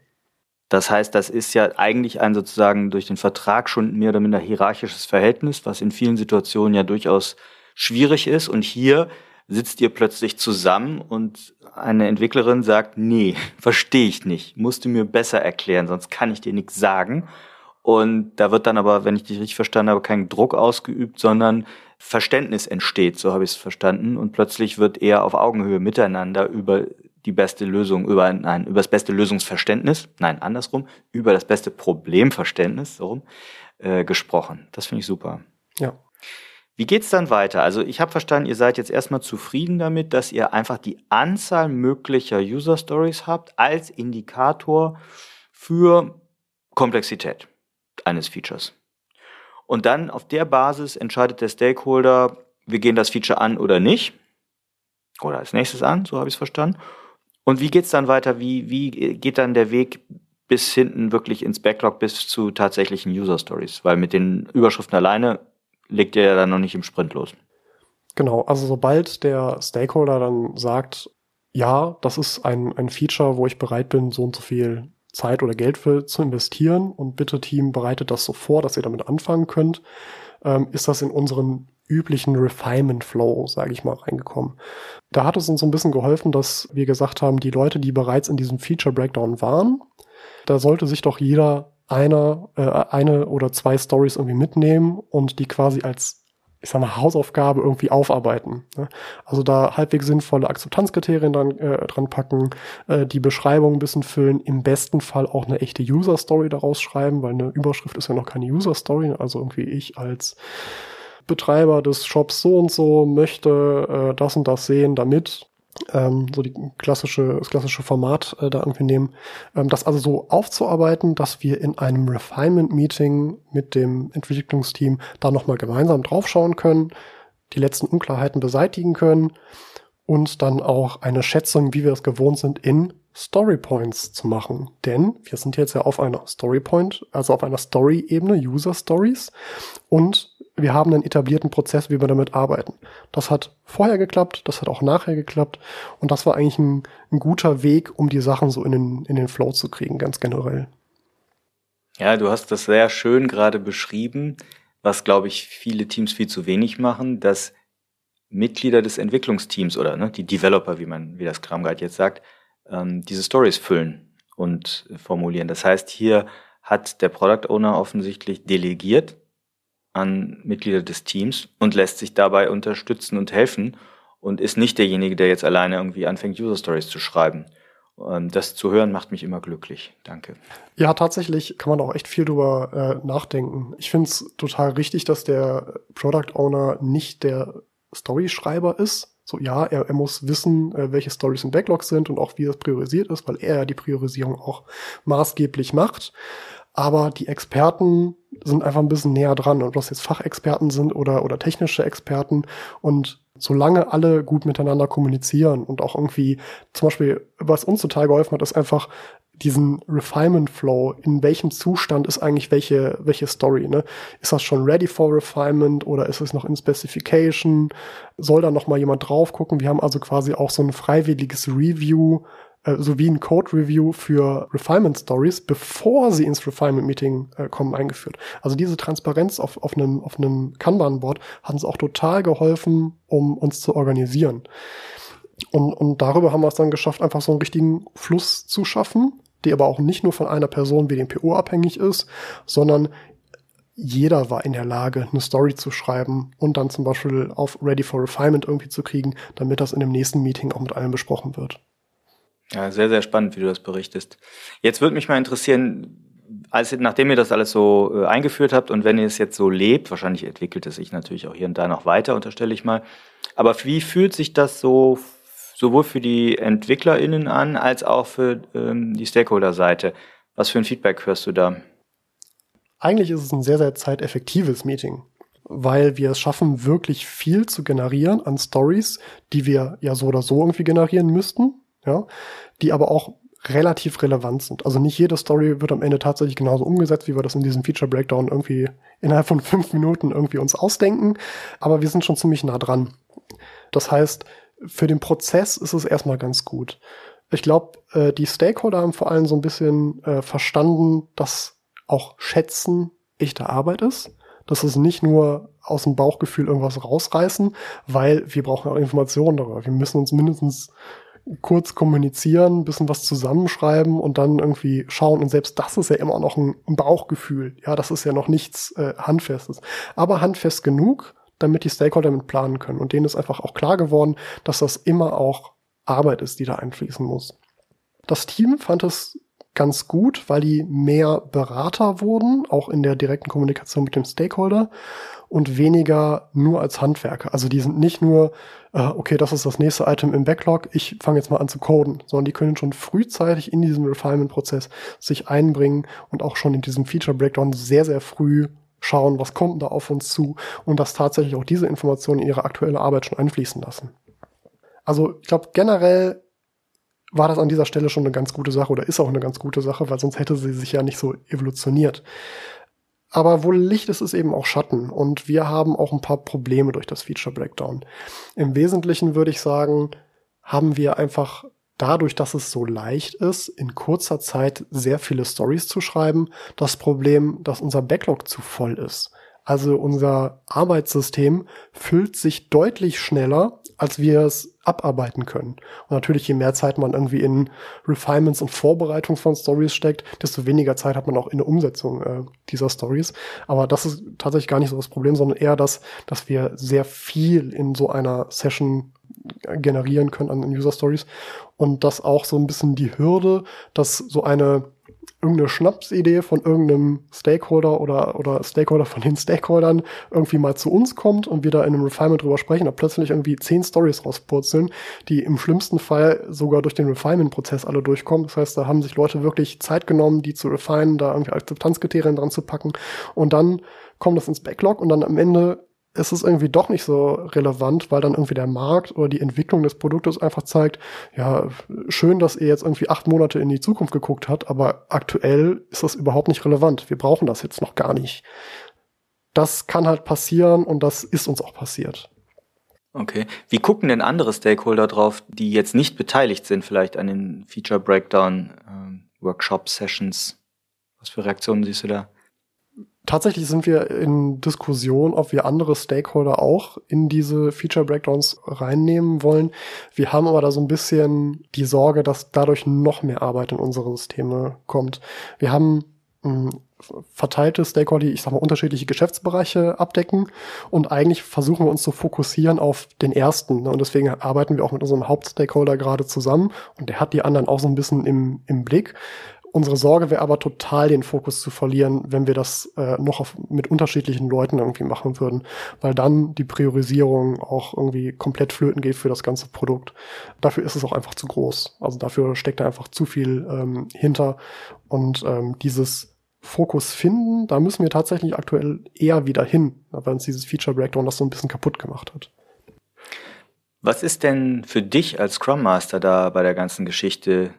Das heißt, das ist ja eigentlich ein sozusagen durch den Vertrag schon mehr oder minder hierarchisches Verhältnis, was in vielen Situationen ja durchaus schwierig ist. Und hier sitzt ihr plötzlich zusammen und eine Entwicklerin sagt, nee, verstehe ich nicht, musst du mir besser erklären, sonst kann ich dir nichts sagen. Und da wird dann aber, wenn ich dich richtig verstanden habe, kein Druck ausgeübt, sondern Verständnis entsteht, so habe ich es verstanden. Und plötzlich wird eher auf Augenhöhe miteinander über die beste Lösung, über, nein, über das beste Lösungsverständnis, nein, andersrum, über das beste Problemverständnis, so rum, äh, gesprochen. Das finde ich super. Ja. Wie geht's dann weiter? Also ich habe verstanden, ihr seid jetzt erstmal zufrieden damit, dass ihr einfach die Anzahl möglicher User Stories habt als Indikator für Komplexität eines Features. Und dann auf der Basis entscheidet der Stakeholder, wir gehen das Feature an oder nicht. Oder als nächstes an, so habe ich es verstanden. Und wie geht es dann weiter? Wie, wie geht dann der Weg bis hinten wirklich ins Backlog, bis zu tatsächlichen User Stories? Weil mit den Überschriften alleine legt ihr ja dann noch nicht im Sprint los. Genau, also sobald der Stakeholder dann sagt, ja, das ist ein, ein Feature, wo ich bereit bin, so und so viel Zeit oder Geld für zu investieren und bitte Team bereitet das so vor, dass ihr damit anfangen könnt, ähm, ist das in unseren üblichen Refinement Flow, sage ich mal, reingekommen. Da hat es uns so ein bisschen geholfen, dass wir gesagt haben, die Leute, die bereits in diesem Feature Breakdown waren, da sollte sich doch jeder einer, äh, eine oder zwei Stories irgendwie mitnehmen und die quasi als ich sag mal, Hausaufgabe irgendwie aufarbeiten. Ne? Also da halbwegs sinnvolle Akzeptanzkriterien dran, äh, dran packen, äh, die Beschreibung ein bisschen füllen, im besten Fall auch eine echte User-Story daraus schreiben, weil eine Überschrift ist ja noch keine User-Story, also irgendwie ich als Betreiber des Shops so und so möchte äh, das und das sehen, damit ähm, so die klassische, das klassische Format äh, da irgendwie nehmen, ähm, das also so aufzuarbeiten, dass wir in einem Refinement-Meeting mit dem Entwicklungsteam da nochmal gemeinsam draufschauen können, die letzten Unklarheiten beseitigen können und dann auch eine Schätzung, wie wir es gewohnt sind, in Storypoints zu machen. Denn wir sind jetzt ja auf einer Storypoint, also auf einer Story-Ebene, User Stories. Und wir haben einen etablierten Prozess, wie wir damit arbeiten. Das hat vorher geklappt, das hat auch nachher geklappt. Und das war eigentlich ein, ein guter Weg, um die Sachen so in den, in den Flow zu kriegen, ganz generell. Ja, du hast das sehr schön gerade beschrieben, was, glaube ich, viele Teams viel zu wenig machen, dass Mitglieder des Entwicklungsteams oder ne, die Developer, wie man, wie das Scrum Guide jetzt sagt, ähm, diese Stories füllen und formulieren. Das heißt, hier hat der Product Owner offensichtlich delegiert an Mitglieder des Teams und lässt sich dabei unterstützen und helfen und ist nicht derjenige, der jetzt alleine irgendwie anfängt, User Stories zu schreiben. Ähm, das zu hören macht mich immer glücklich. Danke. Ja, tatsächlich kann man auch echt viel drüber äh, nachdenken. Ich finde es total richtig, dass der Product Owner nicht der Story-Schreiber ist, so, ja, er, er muss wissen, äh, welche Stories im Backlog sind und auch wie das priorisiert ist, weil er ja die Priorisierung auch maßgeblich macht. Aber die Experten sind einfach ein bisschen näher dran, ob das jetzt Fachexperten sind oder, oder technische Experten. Und solange alle gut miteinander kommunizieren und auch irgendwie, zum Beispiel, was uns total geholfen hat, ist einfach diesen Refinement Flow, in welchem Zustand ist eigentlich welche, welche Story, ne? Ist das schon ready for refinement oder ist es noch in Specification? Soll da noch mal jemand drauf gucken? Wir haben also quasi auch so ein freiwilliges Review, äh, sowie ein Code Review für Refinement Stories, bevor sie ins Refinement Meeting äh, kommen, eingeführt. Also diese Transparenz auf, auf einem, auf einem Kanban-Board hat uns auch total geholfen, um uns zu organisieren. Und, und darüber haben wir es dann geschafft, einfach so einen richtigen Fluss zu schaffen, die aber auch nicht nur von einer Person wie dem PO abhängig ist, sondern jeder war in der Lage, eine Story zu schreiben und dann zum Beispiel auf Ready for Refinement irgendwie zu kriegen, damit das in dem nächsten Meeting auch mit allen besprochen wird. Ja, sehr, sehr spannend, wie du das berichtest. Jetzt würde mich mal interessieren, als, nachdem ihr das alles so äh, eingeführt habt und wenn ihr es jetzt so lebt, wahrscheinlich entwickelt es sich natürlich auch hier und da noch weiter, unterstelle ich mal. Aber wie fühlt sich das so sowohl für die EntwicklerInnen an, als auch für ähm, die Stakeholder-Seite. Was für ein Feedback hörst du da? Eigentlich ist es ein sehr, sehr zeiteffektives Meeting, weil wir es schaffen, wirklich viel zu generieren an Stories, die wir ja so oder so irgendwie generieren müssten, ja, die aber auch relativ relevant sind. Also nicht jede Story wird am Ende tatsächlich genauso umgesetzt, wie wir das in diesem Feature Breakdown irgendwie innerhalb von fünf Minuten irgendwie uns ausdenken, aber wir sind schon ziemlich nah dran. Das heißt, für den Prozess ist es erstmal ganz gut. Ich glaube, äh, die Stakeholder haben vor allem so ein bisschen äh, verstanden, dass auch Schätzen echte Arbeit ist. Das ist nicht nur aus dem Bauchgefühl irgendwas rausreißen, weil wir brauchen auch Informationen darüber. Wir müssen uns mindestens kurz kommunizieren, bisschen was zusammenschreiben und dann irgendwie schauen. Und selbst das ist ja immer noch ein Bauchgefühl. Ja, das ist ja noch nichts äh, Handfestes. Aber handfest genug, damit die Stakeholder mit planen können. Und denen ist einfach auch klar geworden, dass das immer auch Arbeit ist, die da einfließen muss. Das Team fand es ganz gut, weil die mehr Berater wurden, auch in der direkten Kommunikation mit dem Stakeholder und weniger nur als Handwerker. Also die sind nicht nur, äh, okay, das ist das nächste Item im Backlog, ich fange jetzt mal an zu coden, sondern die können schon frühzeitig in diesem Refinement-Prozess sich einbringen und auch schon in diesem Feature-Breakdown sehr, sehr früh schauen, was kommt da auf uns zu und das tatsächlich auch diese Informationen in ihre aktuelle Arbeit schon einfließen lassen. Also ich glaube, generell war das an dieser Stelle schon eine ganz gute Sache oder ist auch eine ganz gute Sache, weil sonst hätte sie sich ja nicht so evolutioniert. Aber wo Licht ist, ist eben auch Schatten. Und wir haben auch ein paar Probleme durch das Feature Breakdown. Im Wesentlichen würde ich sagen, haben wir einfach dadurch, dass es so leicht ist, in kurzer Zeit sehr viele Stories zu schreiben, das Problem, dass unser Backlog zu voll ist. Also unser Arbeitssystem füllt sich deutlich schneller, als wir es abarbeiten können. Und natürlich, je mehr Zeit man irgendwie in Refinements und Vorbereitung von Stories steckt, desto weniger Zeit hat man auch in der Umsetzung äh, dieser Stories. Aber das ist tatsächlich gar nicht so das Problem, sondern eher das, dass wir sehr viel in so einer Session generieren können an User Stories und das auch so ein bisschen die Hürde, dass so eine irgendeine Schnapsidee von irgendeinem Stakeholder oder, oder Stakeholder von den Stakeholdern irgendwie mal zu uns kommt und wir da in einem Refinement drüber sprechen, da plötzlich irgendwie zehn Stories rauspurzeln, die im schlimmsten Fall sogar durch den Refinement-Prozess alle durchkommen. Das heißt, da haben sich Leute wirklich Zeit genommen, die zu refinen, da irgendwie Akzeptanzkriterien dran zu packen und dann kommt das ins Backlog und dann am Ende ist es irgendwie doch nicht so relevant, weil dann irgendwie der Markt oder die Entwicklung des Produktes einfach zeigt, ja, schön, dass ihr jetzt irgendwie acht Monate in die Zukunft geguckt habt, aber aktuell ist das überhaupt nicht relevant. Wir brauchen das jetzt noch gar nicht. Das kann halt passieren und das ist uns auch passiert. Okay. Wie gucken denn andere Stakeholder drauf, die jetzt nicht beteiligt sind, vielleicht an den Feature Breakdown ähm, Workshop Sessions? Was für Reaktionen siehst du da? Tatsächlich sind wir in Diskussion, ob wir andere Stakeholder auch in diese Feature Breakdowns reinnehmen wollen. Wir haben aber da so ein bisschen die Sorge, dass dadurch noch mehr Arbeit in unsere Systeme kommt. Wir haben hm, verteilte Stakeholder, die, ich sag mal, unterschiedliche Geschäftsbereiche abdecken. Und eigentlich versuchen wir uns zu fokussieren auf den ersten. Ne? Und deswegen arbeiten wir auch mit unserem Hauptstakeholder gerade zusammen. Und der hat die anderen auch so ein bisschen im, im Blick. Unsere Sorge wäre aber total den Fokus zu verlieren, wenn wir das äh, noch auf, mit unterschiedlichen Leuten irgendwie machen würden, weil dann die Priorisierung auch irgendwie komplett flöten geht für das ganze Produkt. Dafür ist es auch einfach zu groß. Also dafür steckt da einfach zu viel ähm, hinter und ähm, dieses Fokus finden, da müssen wir tatsächlich aktuell eher wieder hin, weil uns dieses Feature Breakdown das so ein bisschen kaputt gemacht hat. Was ist denn für dich als Scrum Master da bei der ganzen Geschichte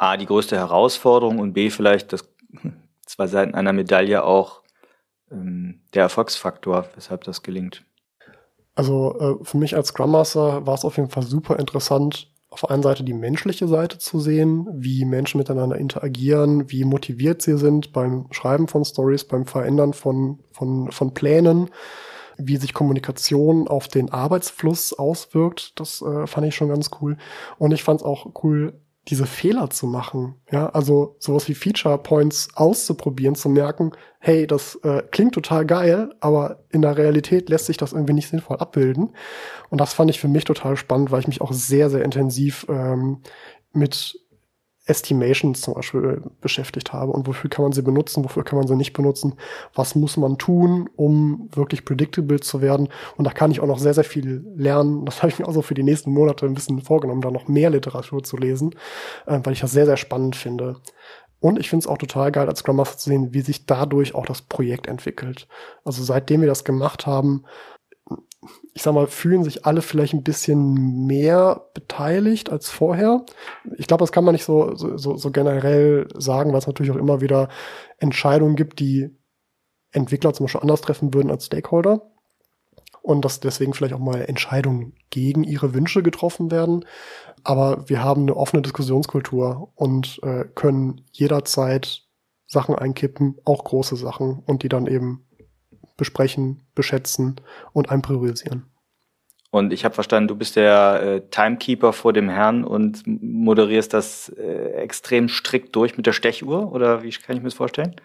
A, die größte Herausforderung und B, vielleicht das zwei Seiten einer Medaille auch ähm, der Erfolgsfaktor, weshalb das gelingt. Also äh, für mich als Scrum Master war es auf jeden Fall super interessant, auf der einen Seite die menschliche Seite zu sehen, wie Menschen miteinander interagieren, wie motiviert sie sind beim Schreiben von Stories, beim Verändern von, von, von Plänen, wie sich Kommunikation auf den Arbeitsfluss auswirkt. Das äh, fand ich schon ganz cool. Und ich fand es auch cool, diese Fehler zu machen. Ja, also sowas wie Feature Points auszuprobieren, zu merken, hey, das äh, klingt total geil, aber in der Realität lässt sich das irgendwie nicht sinnvoll abbilden. Und das fand ich für mich total spannend, weil ich mich auch sehr, sehr intensiv ähm, mit Estimations zum Beispiel beschäftigt habe und wofür kann man sie benutzen, wofür kann man sie nicht benutzen, was muss man tun, um wirklich predictable zu werden. Und da kann ich auch noch sehr, sehr viel lernen. Das habe ich mir auch so für die nächsten Monate ein bisschen vorgenommen, da noch mehr Literatur zu lesen, äh, weil ich das sehr, sehr spannend finde. Und ich finde es auch total geil, als Scrum zu sehen, wie sich dadurch auch das Projekt entwickelt. Also seitdem wir das gemacht haben, ich sag mal, fühlen sich alle vielleicht ein bisschen mehr beteiligt als vorher. Ich glaube, das kann man nicht so, so, so generell sagen, weil es natürlich auch immer wieder Entscheidungen gibt, die Entwickler zum Beispiel anders treffen würden als Stakeholder. Und dass deswegen vielleicht auch mal Entscheidungen gegen ihre Wünsche getroffen werden. Aber wir haben eine offene Diskussionskultur und äh, können jederzeit Sachen einkippen, auch große Sachen, und die dann eben besprechen, beschätzen und einpriorisieren. Und ich habe verstanden, du bist der äh, Timekeeper vor dem Herrn und moderierst das äh, extrem strikt durch mit der Stechuhr oder wie kann ich mir das vorstellen?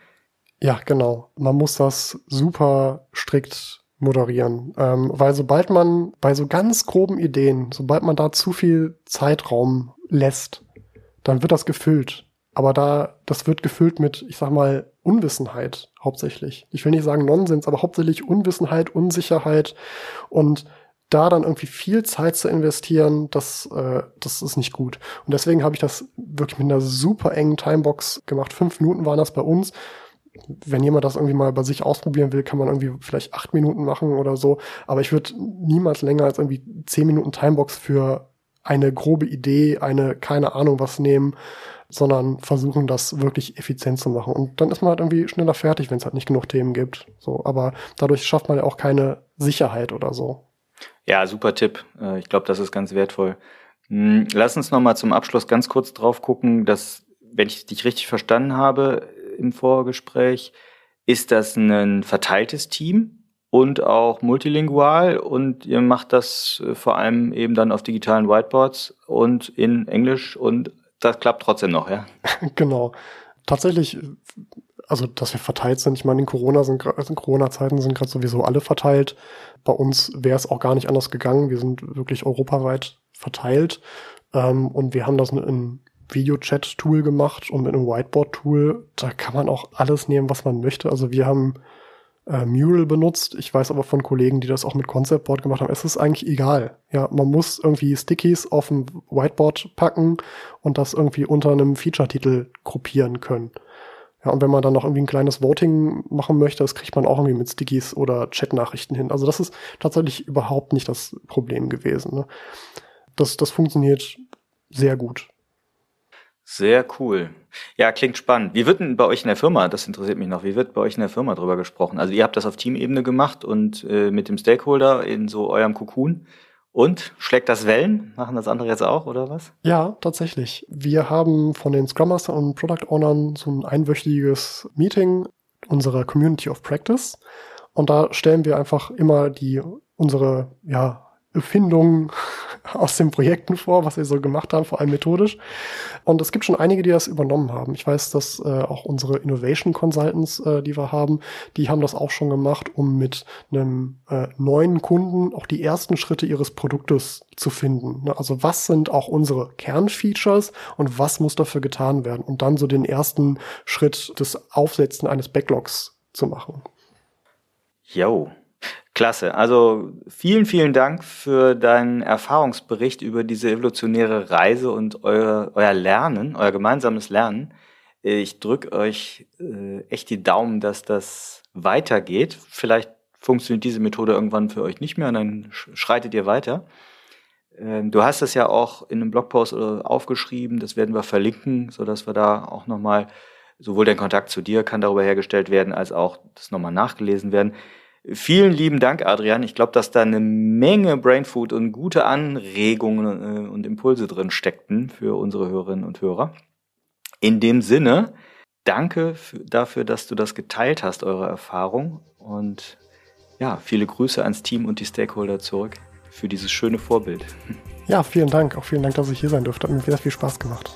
Ja, genau. Man muss das super strikt moderieren, ähm, weil sobald man bei so ganz groben Ideen, sobald man da zu viel Zeitraum lässt, dann wird das gefüllt. Aber da, das wird gefüllt mit, ich sag mal, Unwissenheit hauptsächlich. Ich will nicht sagen Nonsens, aber hauptsächlich Unwissenheit, Unsicherheit und da dann irgendwie viel Zeit zu investieren, das, äh, das ist nicht gut. Und deswegen habe ich das wirklich mit einer super engen Timebox gemacht. Fünf Minuten waren das bei uns. Wenn jemand das irgendwie mal bei sich ausprobieren will, kann man irgendwie vielleicht acht Minuten machen oder so. Aber ich würde niemals länger als irgendwie zehn Minuten Timebox für eine grobe Idee, eine keine Ahnung was nehmen sondern versuchen, das wirklich effizient zu machen. Und dann ist man halt irgendwie schneller fertig, wenn es halt nicht genug Themen gibt. So, aber dadurch schafft man ja auch keine Sicherheit oder so. Ja, super Tipp. Äh, ich glaube, das ist ganz wertvoll. Hm, lass uns noch mal zum Abschluss ganz kurz drauf gucken, dass, wenn ich dich richtig verstanden habe im Vorgespräch, ist das ein verteiltes Team und auch multilingual und ihr macht das äh, vor allem eben dann auf digitalen Whiteboards und in Englisch und das klappt trotzdem noch, ja? genau. Tatsächlich, also dass wir verteilt sind, ich meine, in Corona sind also in Corona-Zeiten sind gerade sowieso alle verteilt. Bei uns wäre es auch gar nicht anders gegangen. Wir sind wirklich europaweit verteilt. Ähm, und wir haben das in Videochat-Tool gemacht und mit einem Whiteboard-Tool, da kann man auch alles nehmen, was man möchte. Also wir haben äh, Mural benutzt. Ich weiß aber von Kollegen, die das auch mit Concept Board gemacht haben. Es ist eigentlich egal. Ja, man muss irgendwie Stickies auf ein Whiteboard packen und das irgendwie unter einem Feature-Titel gruppieren können. Ja, und wenn man dann noch irgendwie ein kleines Voting machen möchte, das kriegt man auch irgendwie mit Stickies oder Chat-Nachrichten hin. Also das ist tatsächlich überhaupt nicht das Problem gewesen. Ne? Das, das funktioniert sehr gut. Sehr cool. Ja, klingt spannend. Wie wird denn bei euch in der Firma, das interessiert mich noch, wie wird bei euch in der Firma drüber gesprochen? Also ihr habt das auf Teamebene gemacht und äh, mit dem Stakeholder in so eurem Cocoon. Und schlägt das Wellen? Machen das andere jetzt auch, oder was? Ja, tatsächlich. Wir haben von den Scrum Master und Product Ownern so ein einwöchiges Meeting unserer Community of Practice. Und da stellen wir einfach immer die, unsere, ja, Erfindungen aus den Projekten vor, was wir so gemacht haben, vor allem methodisch. Und es gibt schon einige, die das übernommen haben. Ich weiß, dass äh, auch unsere Innovation Consultants, äh, die wir haben, die haben das auch schon gemacht, um mit einem äh, neuen Kunden auch die ersten Schritte ihres Produktes zu finden. Ne? Also was sind auch unsere Kernfeatures und was muss dafür getan werden? Und dann so den ersten Schritt des Aufsetzen eines Backlogs zu machen. Yo, Klasse. Also vielen, vielen Dank für deinen Erfahrungsbericht über diese evolutionäre Reise und euer, euer Lernen, euer gemeinsames Lernen. Ich drücke euch äh, echt die Daumen, dass das weitergeht. Vielleicht funktioniert diese Methode irgendwann für euch nicht mehr und dann schreitet ihr weiter. Ähm, du hast das ja auch in einem Blogpost aufgeschrieben, das werden wir verlinken, sodass wir da auch nochmal, sowohl der Kontakt zu dir kann darüber hergestellt werden, als auch das nochmal nachgelesen werden. Vielen lieben Dank, Adrian. Ich glaube, dass da eine Menge Brainfood und gute Anregungen äh, und Impulse drin steckten für unsere Hörerinnen und Hörer. In dem Sinne, danke dafür, dass du das geteilt hast, eure Erfahrung. Und ja, viele Grüße ans Team und die Stakeholder zurück für dieses schöne Vorbild. Ja, vielen Dank. Auch vielen Dank, dass ich hier sein durfte. Hat mir sehr viel Spaß gemacht.